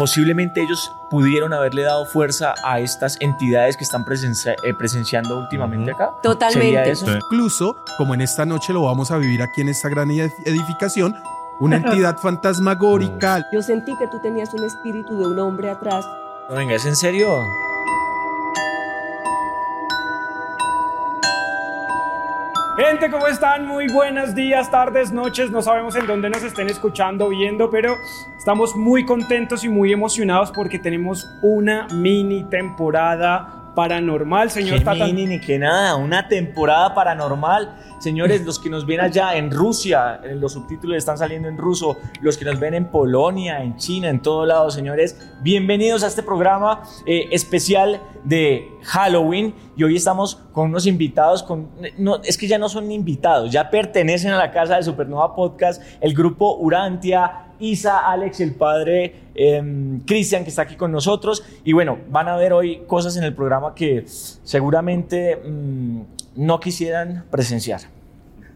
posiblemente ellos pudieron haberle dado fuerza a estas entidades que están eh, presenciando últimamente acá. Totalmente. Incluso, como en esta noche lo vamos a vivir aquí en esta gran edificación, una entidad fantasmagórica. Yo sentí que tú tenías un espíritu de un hombre atrás. No, venga, ¿es en serio? Gente, ¿cómo están? Muy buenos días, tardes, noches. No sabemos en dónde nos estén escuchando, viendo, pero estamos muy contentos y muy emocionados porque tenemos una mini temporada paranormal, señor ¿Qué Mini ni que nada, una temporada paranormal. Señores, los que nos ven allá en Rusia, los subtítulos están saliendo en ruso, los que nos ven en Polonia, en China, en todo lado, señores, bienvenidos a este programa eh, especial de Halloween. Y hoy estamos con unos invitados, con, no, es que ya no son invitados, ya pertenecen a la casa de Supernova Podcast, el grupo Urantia, Isa, Alex el padre em, Cristian que está aquí con nosotros. Y bueno, van a ver hoy cosas en el programa que seguramente mm, no quisieran presenciar.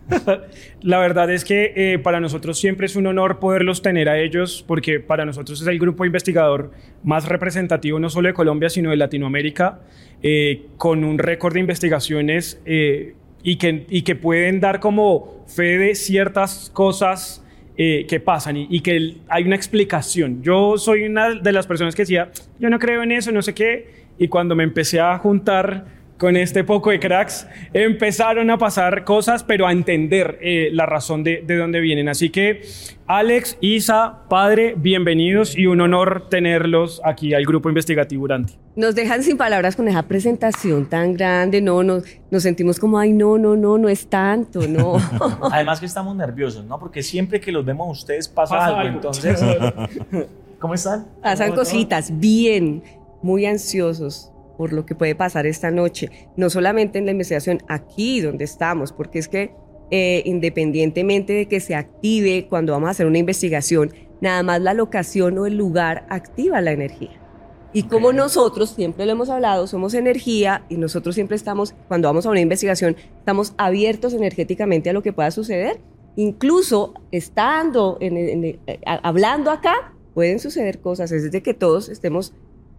La verdad es que eh, para nosotros siempre es un honor poderlos tener a ellos porque para nosotros es el grupo investigador más representativo no solo de Colombia sino de Latinoamérica eh, con un récord de investigaciones eh, y, que, y que pueden dar como fe de ciertas cosas que pasan y, y, que hay una explicación. Yo soy una de las personas que decía, yo no creo en eso, no sé qué, y cuando me empecé a juntar con este poco de cracks, empezaron a pasar cosas, pero a entender eh, la razón de, de, dónde vienen. Así que, Alex, Isa, padre, bienvenidos y un honor tenerlos aquí al grupo investigativo Uranti. Nos dejan sin palabras con esa presentación tan grande, no, nos, nos sentimos como, ay, no, no, no, no es tanto, no. Además que estamos nerviosos, ¿no? Porque siempre que los vemos a ustedes pasa, algo, entonces, ¿cómo están? Pasan cositas, bien, muy ansiosos por lo que puede pasar esta noche, no solamente en la investigación aquí donde estamos, porque es que eh, independientemente de que se active cuando vamos a hacer una investigación, nada más la locación o el lugar activa la energía. Y como nosotros, siempre lo hemos hablado, somos energía y nosotros siempre estamos, cuando vamos a una investigación, estamos abiertos energéticamente a lo que pueda suceder. Incluso estando, eh, hablando acá, pueden suceder cosas, es de que todos estemos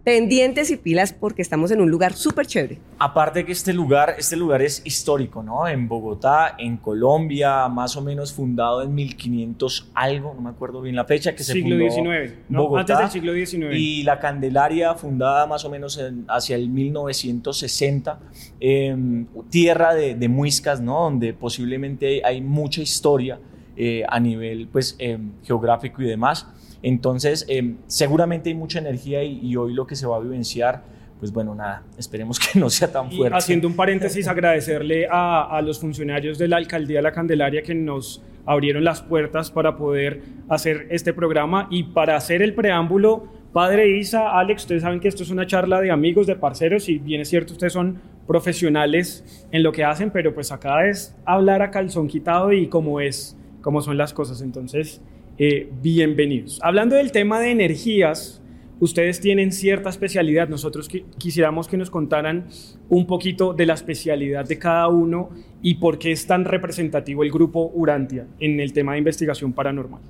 pendientes y pilas porque estamos en un lugar súper chévere. Aparte que este lugar, este lugar es histórico, ¿no? En Bogotá, en Colombia, más o menos fundado en 1500 algo, no me acuerdo bien la fecha que se fundó. Siglo XIX, Bogotá, antes del siglo XIX. Y la Candelaria fundada más o menos hacia el 1960, em, tierra de, de, muiscas, ¿no? Donde posiblemente hay mucha historia eh, a nivel pues, em, geográfico y demás. Entonces, em, seguramente hay mucha energía y, hoy lo que se va a vivenciar, pues bueno, nada, esperemos que no sea tan fuerte. haciendo un paréntesis, agradecerle a, los funcionarios de la Alcaldía de la Candelaria que nos abrieron las puertas para poder hacer este programa y para hacer el preámbulo. Padre Isa, Alex, ustedes saben que esto es una charla de amigos, de parceros, y bien es cierto, ustedes son profesionales en lo que hacen, pero pues acá es hablar a calzón quitado y cómo es, cómo son las cosas. Entonces, eh, bienvenidos. Hablando del tema de energías, ustedes tienen cierta especialidad. Nosotros quisiéramos que nos contaran un poquito de la especialidad de cada uno y por qué es tan representativo el grupo Urantia en el tema de investigación paranormal.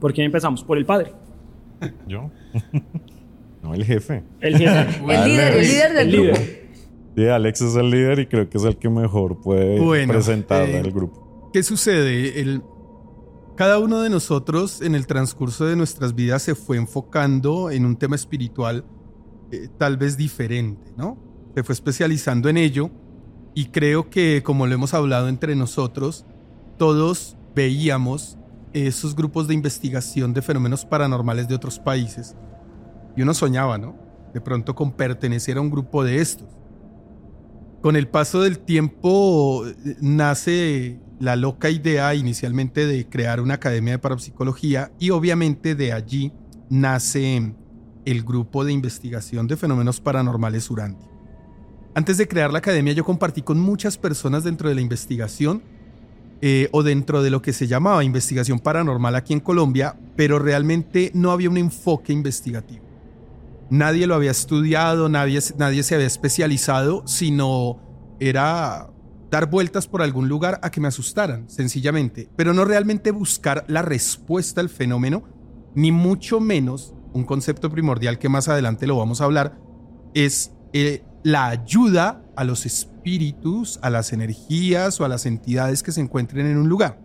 ¿Por qué empezamos? Por el padre. ¿Yo? No, el jefe. El jefe. el líder, el líder del grupo. Sí, Alex es el líder y creo que es el que mejor puede presentar el eh, grupo. ¿Qué sucede? El, cada uno de nosotros en el transcurso de nuestras vidas se fue enfocando en un tema espiritual eh, tal vez diferente, ¿no? Se fue especializando en ello y creo que, como lo hemos hablado entre nosotros, todos veíamos esos grupos de investigación de fenómenos paranormales de otros países y uno soñaba, ¿no? De pronto con pertenecer a un grupo de estos. Con el paso del tiempo nace la loca idea inicialmente de crear una academia de parapsicología y obviamente de allí nace el grupo de investigación de fenómenos paranormales Uranti. Antes de crear la academia yo compartí con muchas personas dentro de la investigación eh, o dentro de lo que se llamaba investigación paranormal aquí en Colombia, pero realmente no había un enfoque investigativo. Nadie lo había estudiado, nadie, nadie se había especializado, sino era dar vueltas por algún lugar a que me asustaran, sencillamente, pero no realmente buscar la respuesta al fenómeno, ni mucho menos un concepto primordial que más adelante lo vamos a hablar, es eh, la ayuda a los espíritus, a las energías o a las entidades que se encuentren en un lugar.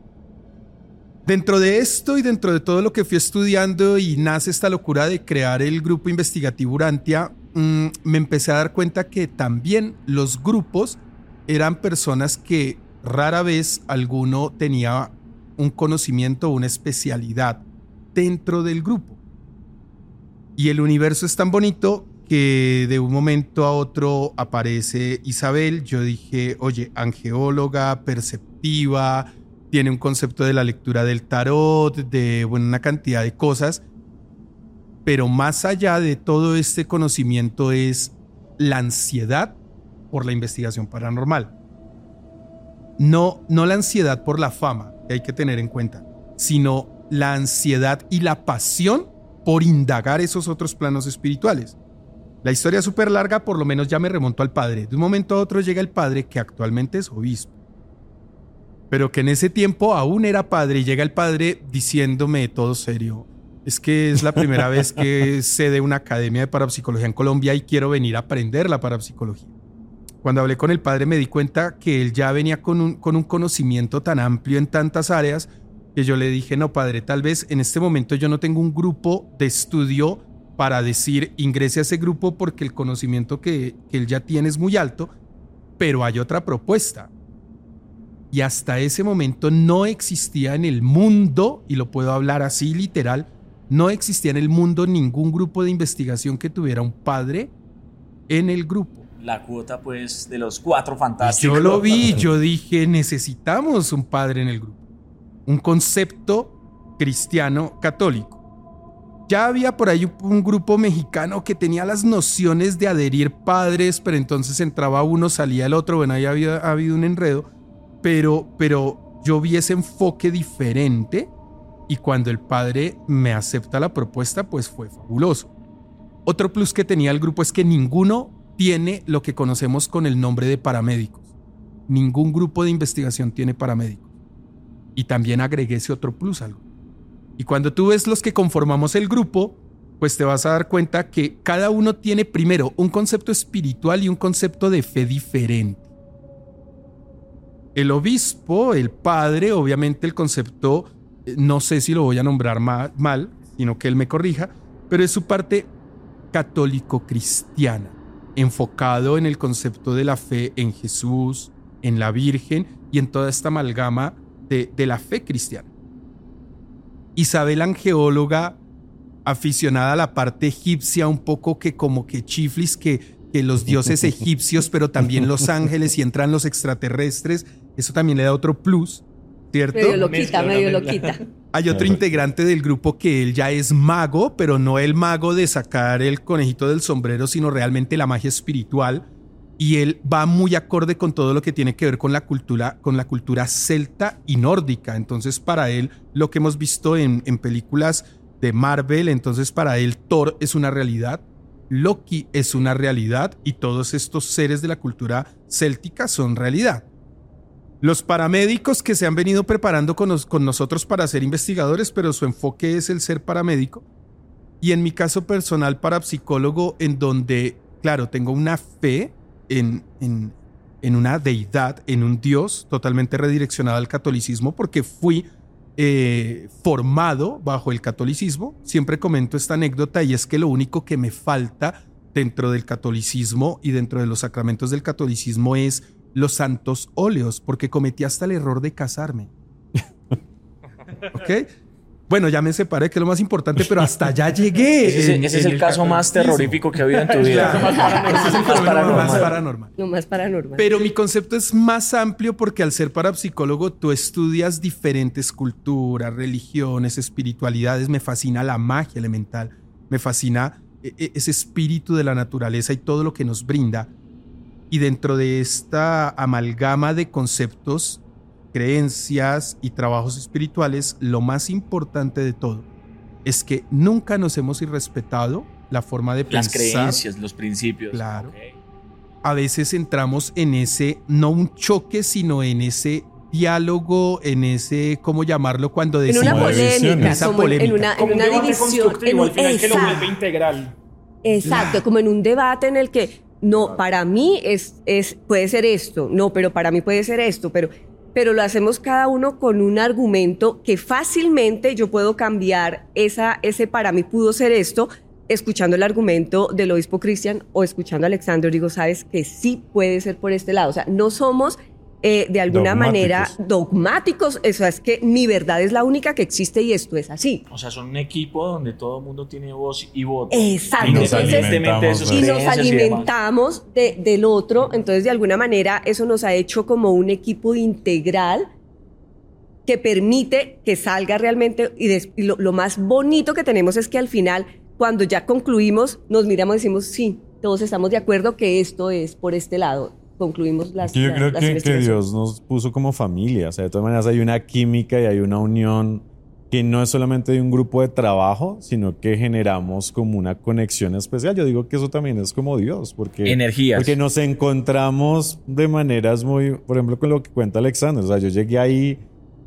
Dentro de esto y dentro de todo lo que fui estudiando y nace esta locura de crear el grupo investigativo Urantia, mm, me empecé a dar cuenta que también los grupos eran personas que rara vez alguno tenía un conocimiento o una especialidad dentro del grupo. Y el universo es tan bonito que de un momento a otro aparece Isabel. Yo dije, oye, angeóloga, perceptiva, tiene un concepto de la lectura del tarot, de una cantidad de cosas. Pero más allá de todo este conocimiento es la ansiedad por la investigación paranormal. No, no la ansiedad por la fama, que hay que tener en cuenta, sino la ansiedad y la pasión por indagar esos otros planos espirituales. La historia es súper larga, por lo menos ya me remonto al padre. De un momento a otro llega el padre, que actualmente es obispo, pero que en ese tiempo aún era padre, y llega el padre diciéndome todo serio, es que es la primera vez que sé de una academia de parapsicología en Colombia y quiero venir a aprender la parapsicología. Cuando hablé con el padre me di cuenta que él ya venía con un, con un conocimiento tan amplio en tantas áreas que yo le dije, no padre, tal vez en este momento yo no tengo un grupo de estudio para decir ingrese a ese grupo porque el conocimiento que, él ya tiene es muy alto, pero hay otra propuesta. Y hasta ese momento no existía en el mundo, y lo puedo hablar así literal, no existía en el mundo ningún grupo de investigación que tuviera un padre en el grupo. La cuota pues de los cuatro fantásticos. yo lo vi, yo dije, necesitamos un padre en el grupo. Un concepto cristiano católico. Ya había por ahí un grupo mexicano que tenía las nociones de adherir padres, pero entonces entraba uno, salía el otro, bueno, ahí había habido un enredo, pero, pero yo vi ese enfoque diferente y cuando el padre me acepta la propuesta, pues fue fabuloso. Otro plus que tenía el grupo es que ninguno tiene lo que conocemos con el nombre de paramédicos. Ningún grupo de investigación tiene paramédicos. Y también agregué ese otro plus algo. Y cuando tú ves los que conformamos el grupo, pues te vas a dar cuenta que cada uno tiene primero un concepto espiritual y un concepto de fe diferente. El obispo, el padre, obviamente el concepto, eh, no sé si lo voy a nombrar mal, sino que él me corrija, pero es su parte católico-cristiana, enfocado en el concepto de la fe en Jesús, en la Virgen y en toda esta amalgama de, de la fe cristiana. Isabel Angeóloga, aficionada a la parte egipcia, un poco que como que chiflis, que, que los dioses egipcios, pero también los ángeles y entran los extraterrestres, eso también le da otro plus, ¿cierto? Medio loquita, medio loquita. Hay otro integrante del grupo que él ya es mago, pero no el mago de sacar el conejito del sombrero, sino realmente la magia espiritual y él va muy acorde con todo lo que tiene que ver con la cultura, con la cultura celta y nórdica. Entonces, para él, lo que hemos visto en, en películas de Marvel, entonces para él Thor es una realidad, Loki es una realidad y todos estos seres de la cultura céltica son realidad. Los paramédicos que se han venido preparando con, nosotros para ser investigadores, pero su enfoque es el ser paramédico. Y en mi caso personal, parapsicólogo, en donde, claro, tengo una fe en, en, una deidad, en un Dios totalmente redireccionado al catolicismo, porque fui eh, formado bajo el catolicismo. Siempre comento esta anécdota y es que lo único que me falta dentro del catolicismo y dentro de los sacramentos del catolicismo es los santos óleos, porque cometí hasta el error de casarme. ¿Ok? Bueno, ya me separé, que es lo más importante, pero hasta allá llegué. Ese, es el, caso más terrorífico que ha habido en tu vida. Ese es el más paranormal. Lo más paranormal. Pero mi concepto es más amplio porque al ser parapsicólogo tú estudias diferentes culturas, religiones, espiritualidades. Me fascina la magia elemental. Me fascina e, e, ese espíritu de la naturaleza y todo lo que nos brinda. Y dentro de esta amalgama de conceptos creencias y trabajos espirituales, lo más importante de todo es que nunca nos hemos irrespetado la forma de pensar. Las creencias, los principios. Claro. A veces entramos en ese, no un choque, sino en ese diálogo, en ese, ¿cómo llamarlo? Cuando decimos... En una polémica, esa como polémica. en una, en una división. En un, al final que lo exacto. vuelve integral. Exacto, como en un debate en el que no, para mí es, es, puede ser esto, no, pero para mí puede ser esto, pero, pero lo hacemos cada uno con un argumento que fácilmente yo puedo cambiar esa, ese para mí pudo ser esto, escuchando el argumento del obispo Cristian o escuchando a Alexander, digo, sabes que sí puede ser por este lado. O sea, no somos eh, de alguna Dogmáticos. manera dogmáticos, eso es que mi verdad es la única que existe y esto es así. O sea, son un equipo donde todo el mundo tiene voz y voto. Exacto. Y nos alimentamos y nos alimentamos de- del otro, entonces de alguna manera eso nos ha hecho como un equipo integral que permite que salga realmente y, des- y lo, lo más bonito que tenemos es que al final cuando ya concluimos nos miramos y decimos sí, todos estamos de acuerdo que esto es por este lado. Concluimos las, yo creo las que, que. Dios nos puso como familia. O sea, de todas maneras hay una química y hay una unión que no es solamente de un grupo de trabajo, sino que generamos como una conexión especial. Yo digo que eso también es como Dios, porque, Energías. porque nos encontramos de maneras muy, por ejemplo, con lo que cuenta Alexander. O sea, yo llegué ahí,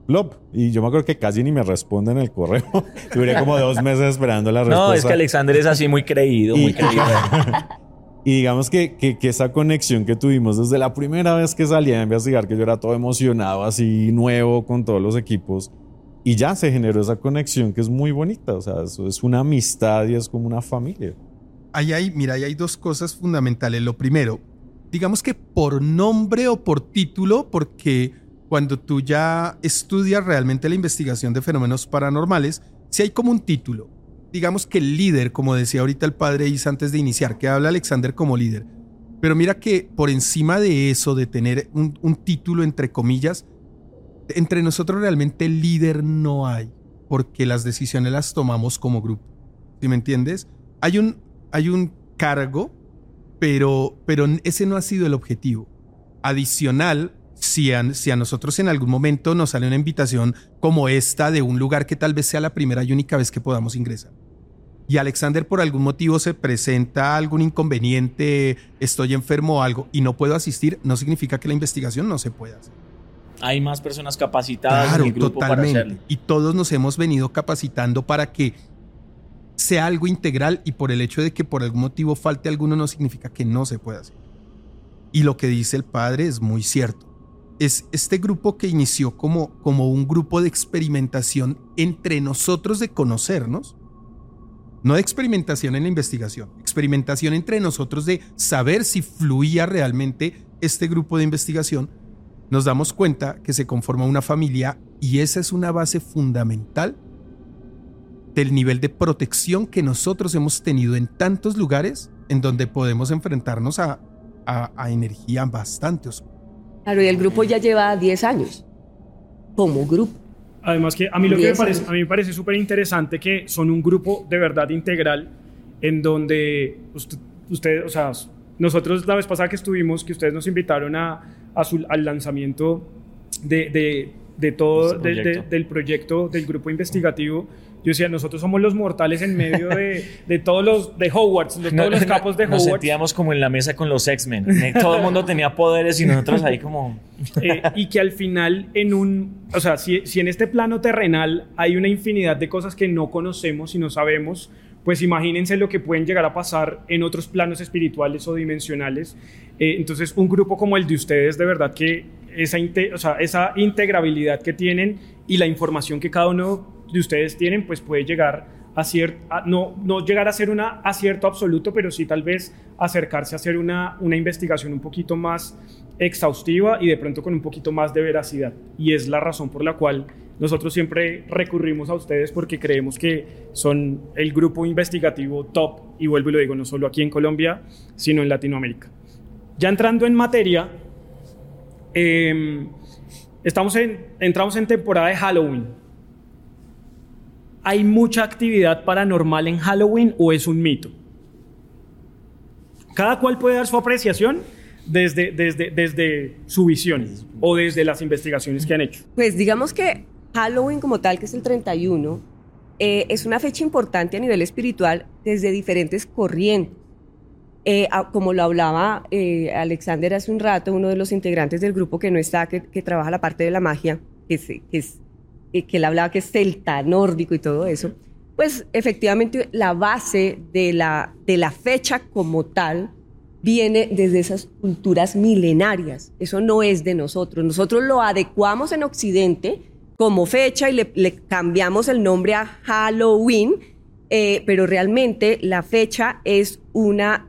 plop, y yo me acuerdo que casi ni me responden el correo. Duré como dos meses esperando la respuesta. No, es que Alexander es así muy creído, muy Y- creído. Y digamos que, que, esa conexión que tuvimos desde la primera vez que salí a investigar, que yo era todo emocionado, así nuevo con todos los equipos, y ya se generó esa conexión que es muy bonita. O sea, eso es una amistad y es como una familia. Ahí hay, mira, hay dos cosas fundamentales. Lo primero, digamos que por nombre o por título, porque cuando tú ya estudias realmente la investigación de fenómenos paranormales, si hay como un título. Digamos que el líder, como decía ahorita el padre Isa antes de iniciar, que habla Alexander como líder. Pero mira que por encima de eso, de tener un, un título entre comillas, entre nosotros realmente líder no hay, porque las decisiones las tomamos como grupo. ¿Sí me entiendes? Hay un, hay un cargo, pero, pero ese no ha sido el objetivo. Adicional, si a, si a nosotros en algún momento nos sale una invitación como esta de un lugar que tal vez sea la primera y única vez que podamos ingresar. Y Alexander por algún motivo se presenta algún inconveniente, estoy enfermo o algo y no puedo asistir, no significa que la investigación no se pueda hacer. Hay más personas capacitadas Claro, en el grupo para totalmente. hacerlo. Y todos nos hemos venido capacitando para que sea algo integral y por el hecho de que por algún motivo falte alguno no significa que no se pueda hacer. Y lo que dice el padre es muy cierto. Es este grupo que inició como, como un grupo de experimentación entre nosotros de conocernos. No de experimentación en la investigación, experimentación entre nosotros de saber si fluía realmente este grupo de investigación nos damos cuenta que se conforma una familia y esa es una base fundamental del nivel de protección que nosotros hemos tenido en tantos lugares en donde podemos enfrentarnos a, a, a energía bastante oscura. Claro, y el grupo ya lleva 10 años como grupo. Además que a mí lo que me parece, años. a mí me parece súper interesante que son un grupo de verdad integral en donde usted, usted, o sea, nosotros la vez pasada que estuvimos, que ustedes nos invitaron a, a su- al lanzamiento de, de, de todo, Este de- de- proyecto. del proyecto del grupo investigativo, yo decía, nosotros somos los mortales en medio de, de todos los, de Hogwarts, de todos los capos de Nos Hogwarts. sentíamos como en la mesa con los X-Men. Todo el mundo tenía poderes y nosotros ahí como... Eh, y que al final en un, o sea, si, si en este plano terrenal hay una infinidad de cosas que no conocemos y no sabemos, pues imagínense lo que pueden llegar a pasar en otros planos espirituales o dimensionales. Eh, entonces, un grupo como el de ustedes, de verdad que esa, o sea, esa integrabilidad que tienen y la información que cada uno de ustedes tienen, pues puede llegar a cier- a- no, no llegar a ser un acierto absoluto, pero sí tal vez acercarse a hacer una, una investigación un poquito más exhaustiva y de pronto con un poquito más de veracidad. Y es la razón por la cual nosotros siempre recurrimos a ustedes porque creemos que son el grupo investigativo top, y vuelvo y lo digo, no solo aquí en Colombia, sino en Latinoamérica. Ya entrando en materia, eh, estamos en, entramos en temporada de Halloween. ¿Hay mucha actividad paranormal en Halloween o es un mito? Cada cual puede dar su apreciación desde, desde, desde su visión o desde las investigaciones que han hecho. Pues digamos que Halloween como tal, que es el 31, eh, es una fecha importante a nivel espiritual desde diferentes corrientes. eh, como lo hablaba eh, Alexander hace un rato, uno de los integrantes del grupo que no está, que, trabaja la parte de la magia, que, es, que, es, eh, que él hablaba que es celta, nórdico y todo eso, pues efectivamente la base de la, de la fecha como tal viene desde esas culturas milenarias. Eso no es de nosotros. Nosotros lo adecuamos en Occidente como fecha y le, cambiamos el nombre a Halloween, eh, pero realmente la fecha es una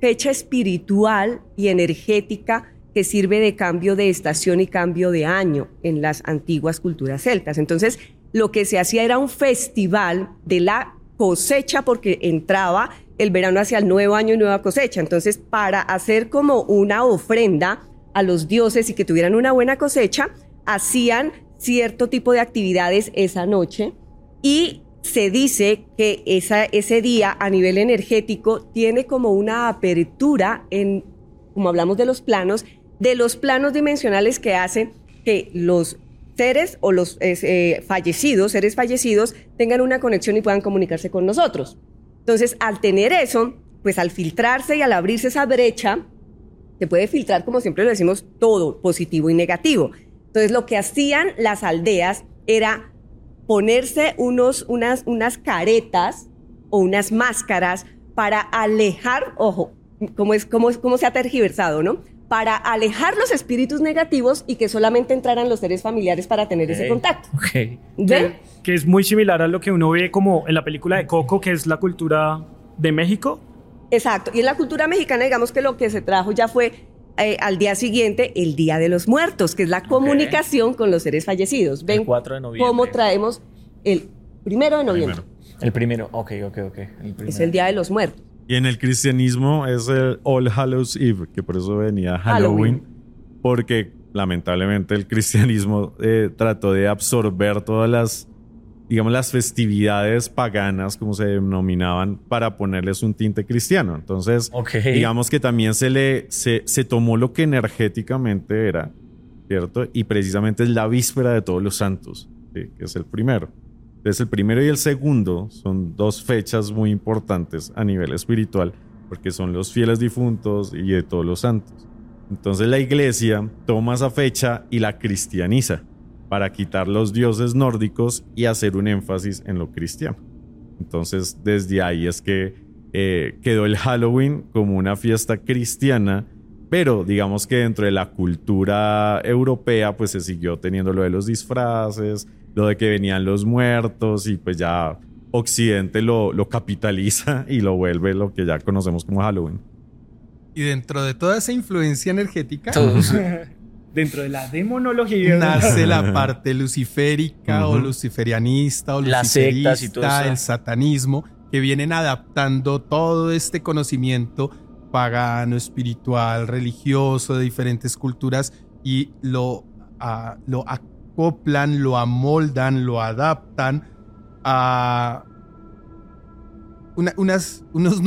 fecha espiritual y energética que sirve de cambio de estación y cambio de año en las antiguas culturas celtas. Entonces, lo que se hacía era un festival de la cosecha porque entraba el verano hacia el nuevo año y nueva cosecha. Entonces, para hacer como una ofrenda a los dioses y que tuvieran una buena cosecha, hacían cierto tipo de actividades esa noche y se dice que ese día a nivel energético tiene como una apertura en, como hablamos de los planos, de los planos dimensionales que hace que los seres o los eh, fallecidos, seres fallecidos, tengan una conexión y puedan comunicarse con nosotros. Entonces, al tener eso, pues al filtrarse y al abrirse esa brecha, se puede filtrar, como siempre lo decimos, todo, positivo y negativo. Entonces, lo que hacían las aldeas era ponerse unos, unas, unas caretas o unas máscaras para alejar, ojo, cómo, es, cómo, cómo se ha tergiversado, ¿no? Para alejar los espíritus negativos y que solamente entraran los seres familiares para tener ese contacto. Okay. Que, es muy similar a lo que uno ve como en la película de Coco, que es la cultura de México. Exacto. Y en la cultura mexicana, digamos que lo que se trajo ya fue eh, al día siguiente el Día de los Muertos, que es la comunicación con los seres fallecidos. Ven el 4 de noviembre. cómo traemos el primero de noviembre. El primero, ok, ok, ok. es el Día de los Muertos. Y en el cristianismo es el All Hallows Eve, que por eso venía Halloween, porque lamentablemente el cristianismo eh, trató de absorber todas las digamos, las festividades paganas, como se denominaban, para ponerles un tinte cristiano. Entonces, digamos que también se le se, tomó lo que energéticamente era, ¿cierto? Y precisamente es la víspera de todos los santos, que es el primero. Entonces, el primero y el segundo son dos fechas muy importantes a nivel espiritual, porque son los fieles difuntos y de todos los santos. Entonces, la iglesia toma esa fecha y la cristianiza para quitar los dioses nórdicos y hacer un énfasis en lo cristiano. Entonces, desde ahí es que eh, quedó el Halloween como una fiesta cristiana, pero digamos que dentro de la cultura europea, pues se siguió teniendo lo de los disfraces, lo de que venían los muertos y pues ya Occidente lo, lo capitaliza y lo vuelve lo que ya conocemos como Halloween. Y dentro de toda esa influencia energética, dentro de la demonología. Nace la parte luciférica o luciferianista o luciferista, el satanismo, que vienen adaptando todo este conocimiento pagano, espiritual, religioso de diferentes culturas y lo, ah, lo acoplan, lo amoldan, lo adaptan a unos, unos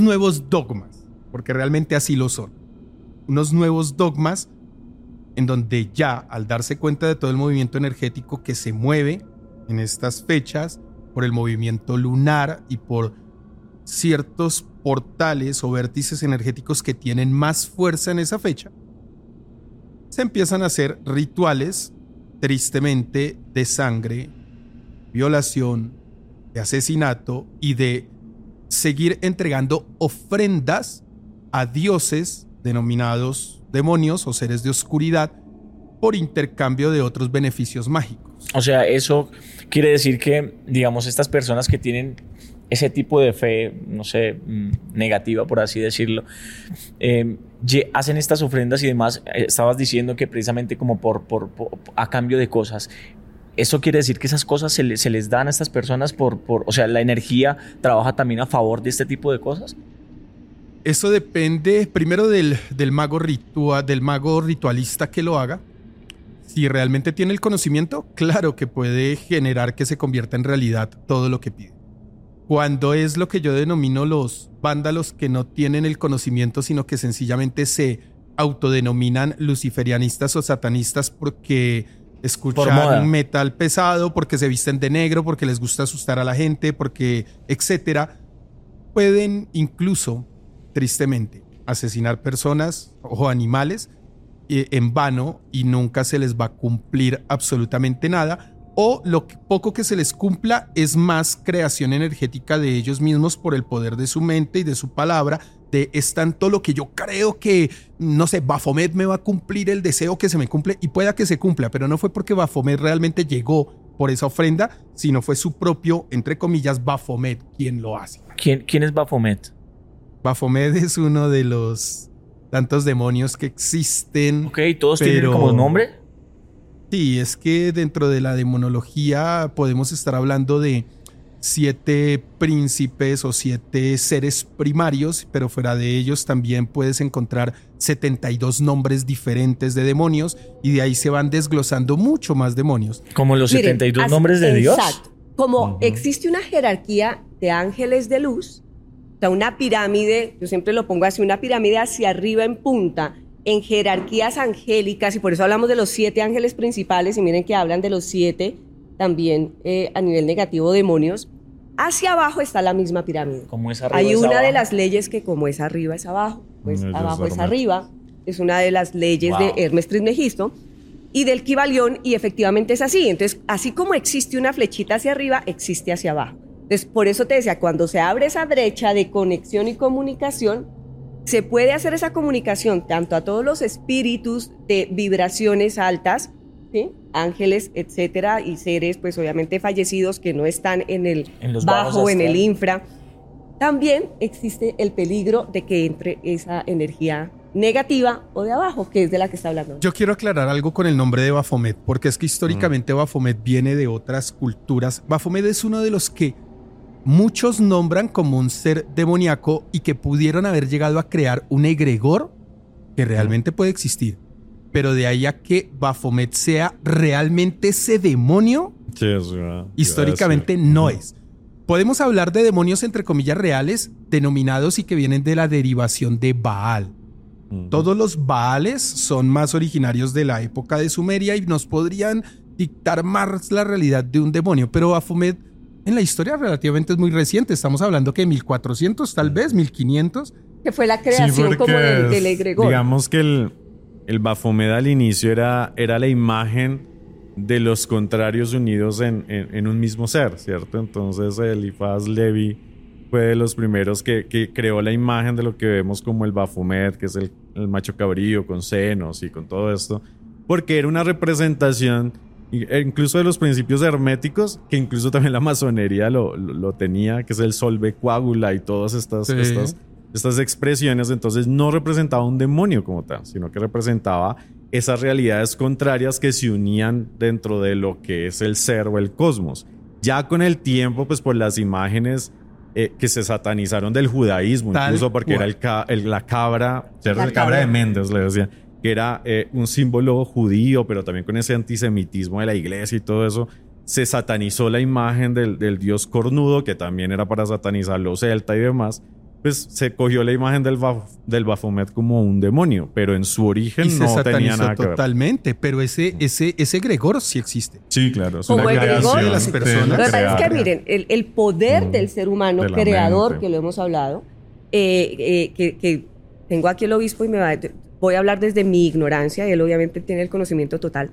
nuevos dogmas, porque realmente así lo son. Unos nuevos dogmas en donde ya al darse cuenta de todo el movimiento energético que se mueve en estas fechas, por el movimiento lunar y por ciertos portales o vértices energéticos que tienen más fuerza en esa fecha, se empiezan a hacer rituales, tristemente, de sangre, violación, de asesinato y de seguir entregando ofrendas a dioses denominados demonios o seres de oscuridad por intercambio de otros beneficios mágicos. O sea, eso quiere decir que, digamos, estas personas que tienen ese tipo de fe, no sé, mm, negativa, por así decirlo, eh, hacen estas ofrendas y demás. Eh, estabas diciendo que precisamente como por, por, a cambio de cosas. ¿Eso quiere decir que esas cosas se, se les dan a estas personas por, por, o sea, la energía trabaja también a favor de este tipo de cosas? Eso depende primero del, mago ritual, del mago ritualista que lo haga. Si realmente tiene el conocimiento, claro que puede generar que se convierta en realidad todo lo que pide. Cuando es lo que yo denomino los vándalos que no tienen el conocimiento, sino que sencillamente se autodenominan luciferianistas o satanistas porque escuchan metal pesado, porque se visten de negro, porque les gusta asustar a la gente, porque etcétera, pueden incluso tristemente, asesinar personas o animales eh, en vano y nunca se les va a cumplir absolutamente nada. O lo poco que se les cumpla es más creación energética de ellos mismos por el poder de su mente y de su palabra. De es tanto lo que yo creo que, no sé, Baphomet me va a cumplir el deseo que se me cumple y pueda que se cumpla, pero no fue porque Baphomet realmente llegó por esa ofrenda, sino fue su propio, entre comillas, Baphomet quien lo hace. ¿Quién, quién es Baphomet? Baphomet es uno de los tantos demonios que existen. Ok, todos tienen como nombre. Sí, es que dentro de la demonología podemos estar hablando de siete príncipes o siete seres primarios, pero fuera de ellos también puedes encontrar 72 nombres diferentes de demonios y de ahí se van desglosando mucho más demonios. Como los Miren, 72 así- nombres de Dios. Exacto. Como existe una jerarquía de ángeles de luz, o sea, una pirámide, yo siempre lo pongo así, una pirámide hacia arriba en punta, en jerarquías angélicas, y por eso hablamos de los siete ángeles principales, y miren que hablan de los siete también eh, a nivel negativo demonios. Hacia abajo está la misma pirámide. Como es arriba. Hay es una de las leyes que como es arriba es abajo, pues es abajo es arriba, es una de las leyes Wow. de Hermes Trismegisto y del Kibalión y efectivamente es así. Entonces, así como existe una flechita hacia arriba, existe hacia abajo. Entonces, por eso te decía, cuando se abre esa brecha de conexión y comunicación, se puede hacer esa comunicación tanto a todos los espíritus de vibraciones altas, ¿sí? ángeles, etcétera, y seres, pues obviamente fallecidos que no están en el En los bajo, en el infra. También existe el peligro de que entre esa energía negativa o de abajo, que es de la que está hablando. Yo quiero aclarar algo con el nombre de Baphomet, porque es que históricamente Baphomet viene de otras culturas. Baphomet es uno de los que muchos nombran como un ser demoníaco y que pudieron haber llegado a crear un egregor que realmente puede existir. Pero de ahí a que Baphomet sea realmente ese demonio, Sí, históricamente no es. Podemos hablar de demonios entre comillas reales, denominados y que vienen de la derivación de Baal. Todos los Baales son más originarios de la época de Sumeria y nos podrían dictar más la realidad de un demonio, pero Baphomet en la historia relativamente es muy reciente, estamos hablando que 1400 tal vez, 1500. Que fue la creación como del, egregor. Digamos que el, el Baphomet al inicio era, era la imagen de los contrarios unidos en, en- en un mismo ser, ¿cierto? Entonces Elifaz Levi fue de los primeros que, que creó la imagen de lo que vemos como el Baphomet, que es el, el macho cabrío con senos y con todo esto, porque era una representación incluso de los principios herméticos, que incluso también la masonería lo, lo- lo tenía, que es el solve coagula y todas estas, Sí. estas estas expresiones, entonces no representaba un demonio como tal, sino que representaba esas realidades contrarias que se unían dentro de lo que es el ser o el cosmos. Ya con el tiempo, pues por las imágenes eh, que se satanizaron del judaísmo, Tal incluso porque era el ca- el- la cabra. La El cabra de. Méndez, le decían, que era eh, un símbolo judío, pero también con ese antisemitismo de la iglesia y todo eso, se satanizó la imagen del, del dios cornudo, que también era para satanizar los celta y demás, pues se cogió la imagen del, Baf- del Baphomet como un demonio, pero en su origen Y se no tenía satanizó nada que ver. totalmente, pero ese, ese, ese egregor sí existe. Sí, claro. Es Como una el creación egregor. de las personas. Lo que pasa es que, miren, el, el poder Mm. del ser humano creador, mente. que lo hemos hablado, eh, eh, que, que tengo aquí el obispo y me va, voy a hablar desde mi ignorancia, y él obviamente tiene el conocimiento total.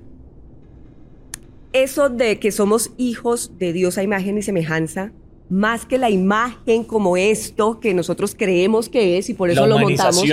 Eso de que somos hijos de Dios a imagen y semejanza, más que la imagen como esto que nosotros creemos que es y por eso la lo montamos,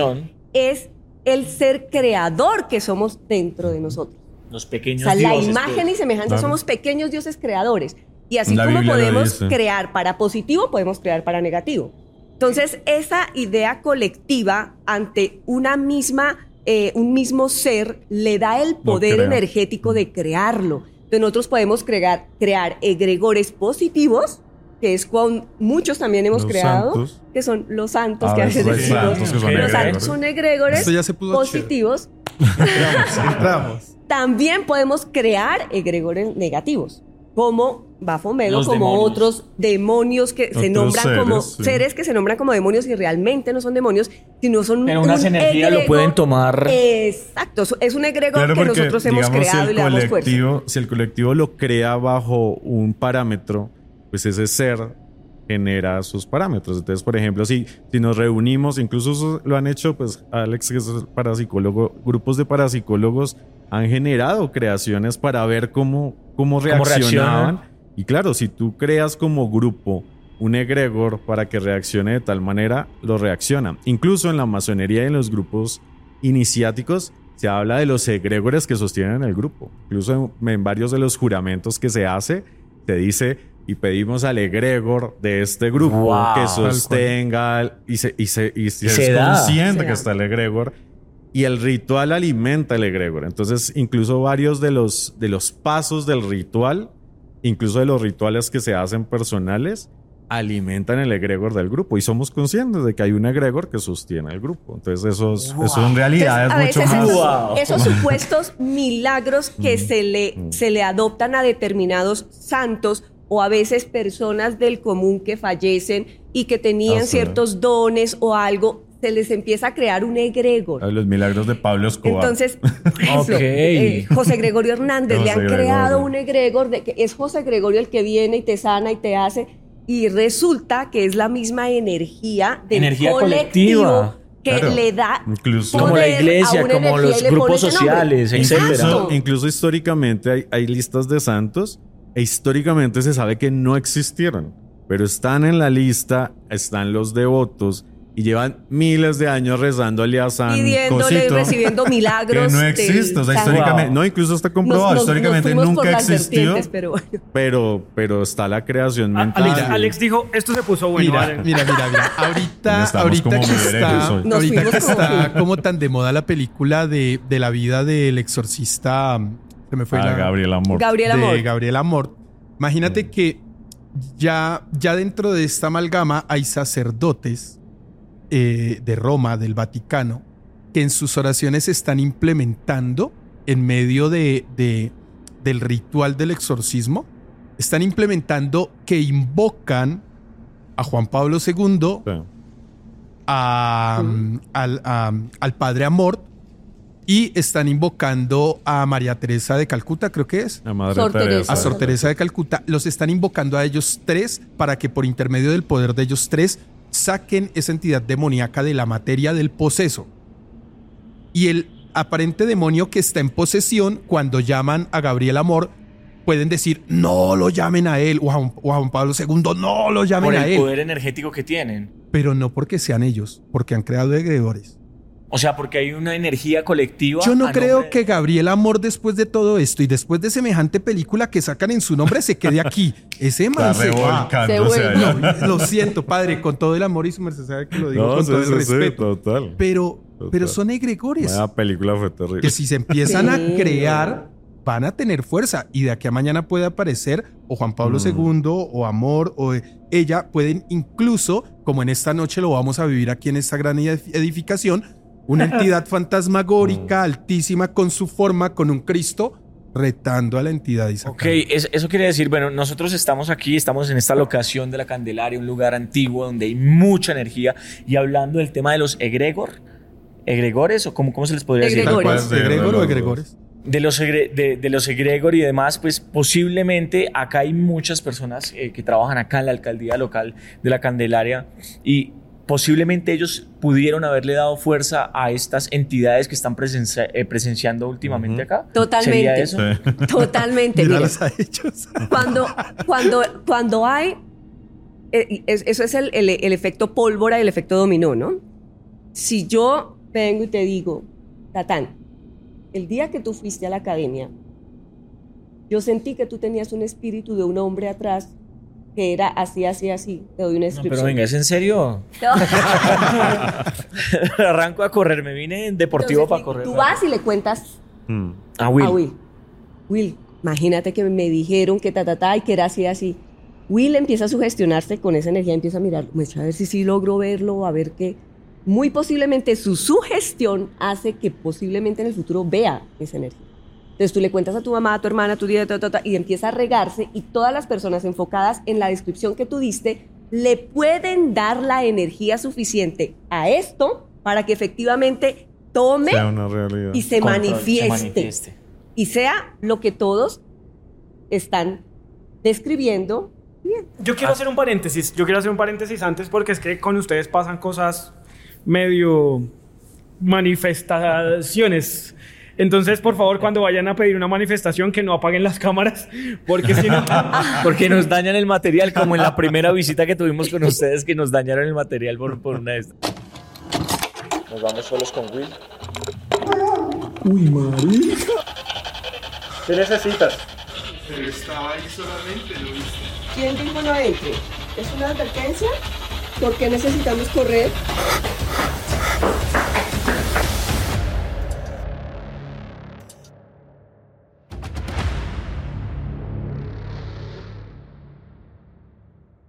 es el ser creador que somos dentro de nosotros. los O pequeños sea, la dioses, imagen pues. y semejanza Claro. somos pequeños dioses creadores. Y así La como Biblia podemos crear para positivo, podemos crear para negativo. Entonces, esa idea colectiva ante una misma, eh, un mismo ser le da el poder energético de crearlo. Entonces, nosotros podemos crear, crear egregores positivos, que es con muchos también hemos Los creado, santos. que son los santos Ah, que a veces los decimos. santos que son Los egregores. santos son egregores positivos Entramos. también podemos crear egregores negativos, como Bafomedo, Los como demonios. otros demonios que se nombran seres, como sí. seres que se nombran como demonios y realmente no son demonios, sino son Pero unas un energías lo pueden tomar. Exacto, es un egregor Claro, que porque, nosotros hemos digamos, creado si y el le damos fuerza. colectivo, si el colectivo lo crea bajo un parámetro, pues ese ser genera sus parámetros. Entonces, por ejemplo, si, si nos reunimos, incluso eso lo han hecho, pues Alex, que es parapsicólogo, grupos de parapsicólogos han generado creaciones para ver cómo, cómo reaccionaban. Y claro, si tú creas como grupo un egregor para que reaccione de tal manera, lo reacciona. Incluso en la masonería y en los grupos iniciáticos se habla de los egregores que sostienen el grupo. Incluso en, en varios de los juramentos que se hace, se dice y pedimos al egregor de este grupo Wow. que sostenga y se, y se, y se, Se es da. consciente Se que da. está el egregor. Y el ritual alimenta el egregor. Entonces, incluso varios de los, de los pasos del ritual, incluso de los rituales que se hacen personales, alimentan el egregor del grupo. Y somos conscientes de que hay un egregor que sostiene el grupo. Entonces, eso, es- eso en realidad Entonces, a es mucho más. esos, Wow. esos supuestos milagros que se le, Mm. se le adoptan a determinados santos o a veces personas del común que fallecen y que tenían Ah, sí. ciertos dones o algo, se les empieza a crear un egregor. Los milagros de Pablo Escobar. Entonces, por ejemplo, Ok. eh, José Gregorio Hernández, le han José creado Gregorio. un egregor de que es José Gregorio el que viene y te sana y te hace, y resulta que es la misma energía del Energía colectivo colectiva. que Claro. le da Incluso- Como la iglesia, una como los grupos sociales. Incluso, incluso históricamente hay, hay listas de santos e históricamente se sabe que no existieron, pero están en la lista, están los devotos y llevan miles de años rezándole a San pidiéndole y recibiendo que milagros. no del existe, o sea, históricamente, Wow. no, incluso está comprobado, nos- históricamente nos nunca existió, pero bueno. pero, pero está la creación A- mental. Alex, Alex dijo, esto se puso bueno. mira, Alex. mira, mira, mira. Ahorita, ahorita que está, ahorita que como- está como tan de moda la película de, de la vida del exorcista, se me fue Ah, la Gabriel Amor. Gabriel de Amor. Gabriel Amor. Imagínate Mm. que ya, ya dentro de esta amalgama hay sacerdotes eh, de Roma, del Vaticano, que en sus oraciones están implementando, en medio de, de- del ritual del exorcismo, están implementando que invocan a Juan Pablo II, Sí. a, al, a- al Padre Amor, y están invocando a María Teresa de Calcuta, creo que es La Madre Sor. Teresa. a Sor Teresa de Calcuta, los están invocando a ellos tres para que por intermedio del poder de ellos tres saquen esa entidad demoníaca de la materia del poseso. Y el aparente demonio que está en posesión, cuando llaman a Gabriel Amor, pueden decir, no lo llamen a él, o a Juan, o a Juan Pablo II, no lo llamen Por a el él. poder energético que tienen. Pero no porque sean ellos, porque han creado egregores. O sea, porque hay una energía colectiva. Yo no a creo nombre- que Gabriel Amor, después de todo esto y después de semejante película que sacan en su nombre, se quede aquí. Ese man se va. Se. No, lo siento, padre, con todo el amor y su merced sabe que lo digo No, con sí, todo el sí, sí, respeto. total. pero, Total. pero son egregores La película fue terrible. que si se empiezan a Sí. crear, van a tener fuerza. Y de aquí a mañana puede aparecer o Juan Pablo Mm. II o Amor o ella pueden incluso, como en esta noche lo vamos a vivir aquí en esta gran edif- edificación, una entidad fantasmagórica, altísima, con su forma, con un Cristo, retando a la entidad y Ok, eso quiere decir, bueno, nosotros estamos aquí, estamos en esta locación de la Candelaria, un lugar antiguo donde hay mucha energía y hablando del tema de los egregor, egregores o cómo, cómo se les podría decir? Egregores. ¿Egregor o Los egregores? De los, egre- de, de los egregor y demás, pues posiblemente acá hay muchas personas eh, que trabajan acá en la alcaldía local de la Candelaria y posiblemente ellos pudieron haberle dado fuerza a estas entidades que están presencia- eh, presenciando últimamente acá. Totalmente. ¿Sería eso? Sí. Totalmente. mira. Míralos a ellos. cuando, cuando, cuando hay, eh, es- eso es el, el- el efecto pólvora y el efecto dominó, ¿no? Si yo vengo y te digo, Tatán, el día que tú fuiste a la academia, yo sentí que tú tenías un espíritu de un hombre atrás que era así, así, así. Te doy una No, descripción. pero venga, ¿es en serio? Arranco a correr, me vine en deportivo Entonces, para correr. Tú vas y le cuentas Mm. A Will. a Will. Will, imagínate que me dijeron que ta, ta, ta, y que era así, así. Will empieza a sugestionarse con esa energía, empieza a mirar, a ver si sí logro verlo, a ver qué. Muy posiblemente su sugestión hace que posiblemente en el futuro vea esa energía. Entonces tú le cuentas a tu mamá, a tu hermana, a tu tía, ta, ta, ta, y empieza a regarse y todas las personas enfocadas en la descripción que tú diste le pueden dar la energía suficiente a esto para que efectivamente tome Sea una realidad. y se Control, manifieste, se manifieste. y sea lo que todos están describiendo bien. Yo quiero hacer un paréntesis, yo quiero hacer un paréntesis antes porque es que con ustedes pasan cosas medio manifestaciones. Entonces, por favor, cuando vayan a pedir una manifestación, que no apaguen las cámaras, porque si no... Porque nos dañan el material, como en la primera visita que tuvimos con ustedes, que nos dañaron el material por, por una de estas. Nos vamos solos con Will. Uy, marica. ¿Qué necesitas? Pero estaba ahí solamente, ¿lo viste? ¿Quién dijo no entre? ¿Es una advertencia? ¿Por qué necesitamos correr?